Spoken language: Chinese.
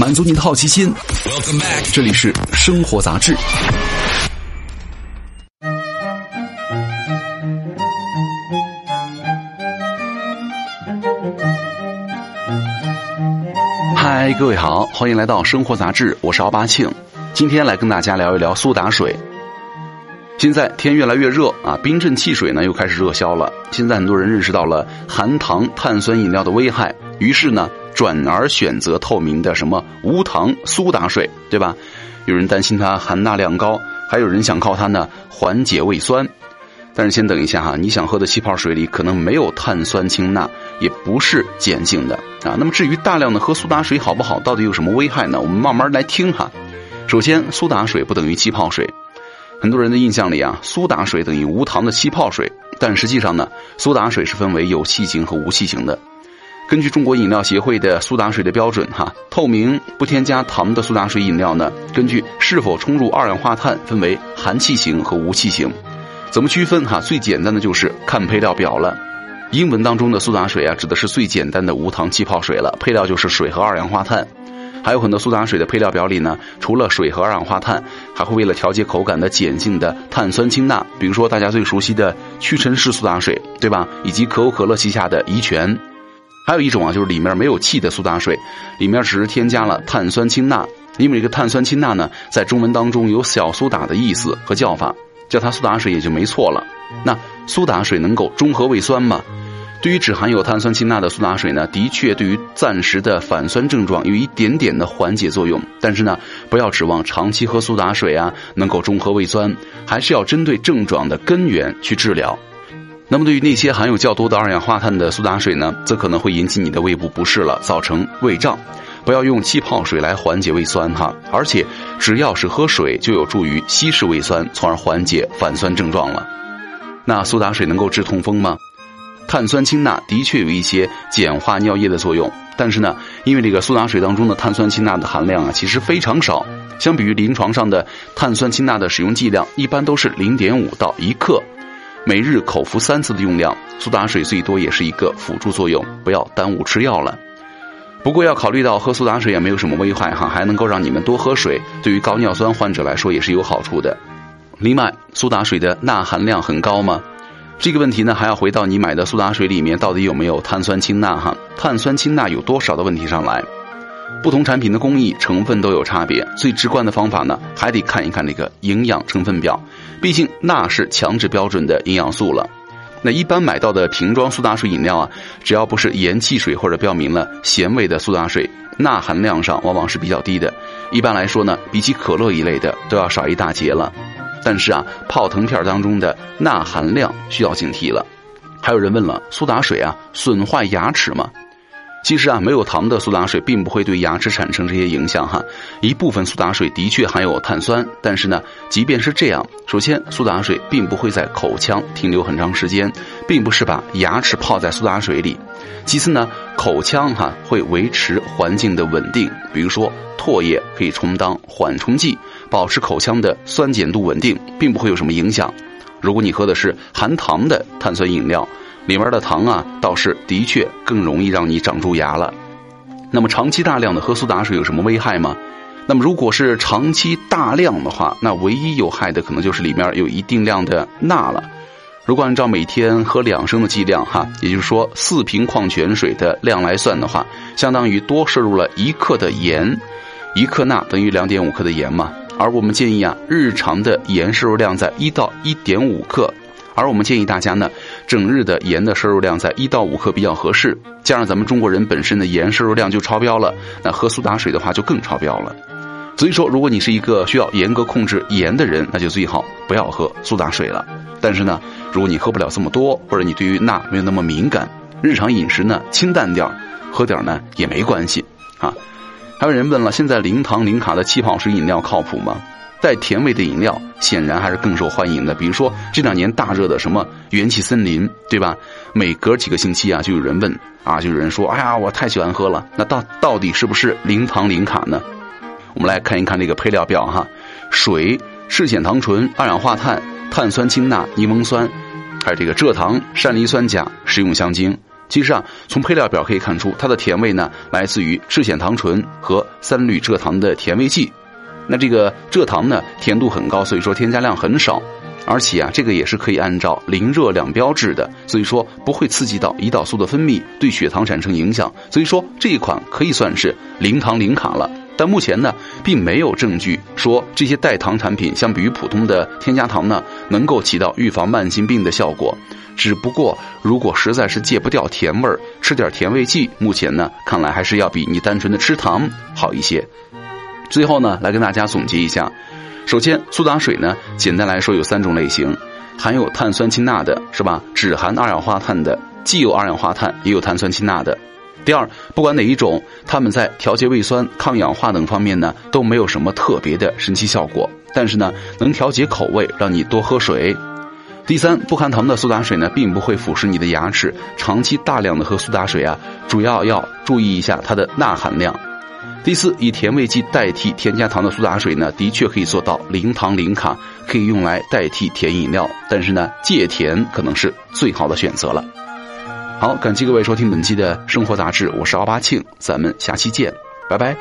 满足你的好奇心。这里是生活杂志。嗨，各位好，欢迎来到生活杂志，我是奥巴庆。今天来跟大家聊一聊苏打水。现在天越来越热啊，冰镇汽水呢又开始热销了。现在很多人认识到了含糖碳酸饮料的危害，于是呢转而选择透明的什么无糖苏打水，对吧？有人担心它含钠量高，还有人想靠它呢缓解胃酸。但是先等一下哈，你想喝的气泡水里可能没有碳酸氢钠，也不是碱性的啊。那么至于大量的喝苏打水好不好，到底有什么危害呢？我们慢慢来听哈。首先，苏打水不等于气泡水。很多人的印象里啊，苏打水等于无糖的气泡水，但实际上呢，苏打水是分为有气型和无气型的。根据中国饮料协会的苏打水的标准，哈，透明不添加糖的苏打水饮料呢，根据是否冲入二氧化碳，分为含气型和无气型。怎么区分？哈，最简单的就是看配料表了。英文当中的苏打水啊，指的是最简单的无糖气泡水了，配料就是水和二氧化碳。还有很多苏打水的配料表里呢，除了水和二氧化碳，还会为了调节口感的碱性的碳酸氢钠，比如说大家最熟悉的屈臣氏苏打水，对吧？以及可口可乐旗下的怡泉。还有一种啊，就是里面没有气的苏打水，里面只是添加了碳酸氢钠。因为这个碳酸氢钠呢，在中文当中有小苏打的意思和叫法，叫它苏打水也就没错了。那苏打水能够中和胃酸吗？对于只含有碳酸氢钠的苏打水呢，的确对于暂时的反酸症状有一点点的缓解作用，但是呢，不要指望长期喝苏打水啊能够中和胃酸，还是要针对症状的根源去治疗。那么对于那些含有较多的二氧化碳的苏打水呢，则可能会引起你的胃部不适了，造成胃胀。不要用气泡水来缓解胃酸哈，而且只要是喝水就有助于稀释胃酸，从而缓解反酸症状了。那苏打水能够治痛风吗？碳酸氢钠的确有一些碱化尿液的作用，但是呢，因为这个苏打水当中的碳酸氢钠的含量啊，其实非常少。相比于临床上的碳酸氢钠的使用剂量，一般都是零点五到一克，每日口服三次的用量。苏打水最多也是一个辅助作用，不要耽误吃药了。不过要考虑到喝苏打水也没有什么危害哈，还能够让你们多喝水，对于高尿酸患者来说也是有好处的。另外，苏打水的钠含量很高吗？这个问题呢，还要回到你买的苏打水里面到底有没有碳酸氢钠哈？碳酸氢钠有多少的问题上来？不同产品的工艺成分都有差别，最直观的方法呢，还得看一看那个营养成分表。毕竟钠是强制标准的营养素了。那一般买到的瓶装苏打水饮料啊，只要不是盐汽水或者标明了咸味的苏打水，钠含量上往往是比较低的。一般来说呢，比起可乐一类的，都要少一大截了。但是啊，泡腾片当中的钠含量需要警惕了。还有人问了，苏打水啊，损坏牙齿吗？其实啊，没有糖的苏打水并不会对牙齿产生这些影响哈。一部分苏打水的确含有碳酸，但是呢，即便是这样，首先苏打水并不会在口腔停留很长时间，并不是把牙齿泡在苏打水里。其次呢，口腔哈会维持环境的稳定，比如说唾液可以充当缓冲剂。保持口腔的酸碱度稳定，并不会有什么影响。如果你喝的是含糖的碳酸饮料，里面的糖啊，倒是的确更容易让你长蛀牙了。那么长期大量的喝苏打水有什么危害吗？那么如果是长期大量的话，那唯一有害的可能就是里面有一定量的钠了。如果按照每天喝两升的剂量哈，也就是说四瓶矿泉水的量来算的话，相当于多摄入了一克的盐，一克钠等于两点五克的盐嘛。而我们建议啊，日常的盐摄入量在一到一点五克，而我们建议大家呢，整日的盐的摄入量在一到五克比较合适。加上咱们中国人本身的盐摄入量就超标了，那喝苏打水的话就更超标了。所以说，如果你是一个需要严格控制盐的人，那就最好不要喝苏打水了。但是呢，如果你喝不了这么多，或者你对于钠没有那么敏感，日常饮食呢清淡点喝点呢也没关系啊。还有人问了，现在零糖零卡的气泡水饮料靠谱吗？带甜味的饮料显然还是更受欢迎的。比如说这两年大热的什么元气森林，对吧？每隔几个星期啊，就有人问啊，就有人说，哎呀，我太喜欢喝了。那到到底是不是零糖零卡呢？我们来看一看这个配料表哈：水、赤藓糖醇、二氧化碳、碳酸氢钠、柠檬酸，还有这个蔗糖、山梨酸钾、食用香精。其实啊，从配料表可以看出，它的甜味呢来自于赤藓糖醇和三氯蔗糖的甜味剂。那这个蔗糖呢，甜度很高，所以说添加量很少。而且啊，这个也是可以按照零热量标志的，所以说不会刺激到胰岛素的分泌，对血糖产生影响。所以说这一款可以算是零糖零卡了。但目前呢，并没有证据说这些代糖产品相比于普通的添加糖呢，能够起到预防慢性病的效果。只不过，如果实在是戒不掉甜味儿，吃点甜味剂，目前呢，看来还是要比你单纯的吃糖好一些。最后呢，来跟大家总结一下。首先，苏打水呢，简单来说有三种类型：含有碳酸氢钠的，是吧？只含二氧化碳的，既有二氧化碳，也有碳酸氢钠的。第二，不管哪一种，它们在调节胃酸、抗氧化等方面呢，都没有什么特别的神奇效果。但是呢，能调节口味，让你多喝水。第三，不含糖的苏打水呢，并不会腐蚀你的牙齿。长期大量的喝苏打水啊，主要要注意一下它的钠含量。第四，以甜味剂代替添加糖的苏打水呢，的确可以做到零糖零卡，可以用来代替甜饮料。但是呢，戒甜可能是最好的选择了。好，感谢各位收听本期的生活杂志，我是奥巴庆，咱们下期见，拜拜。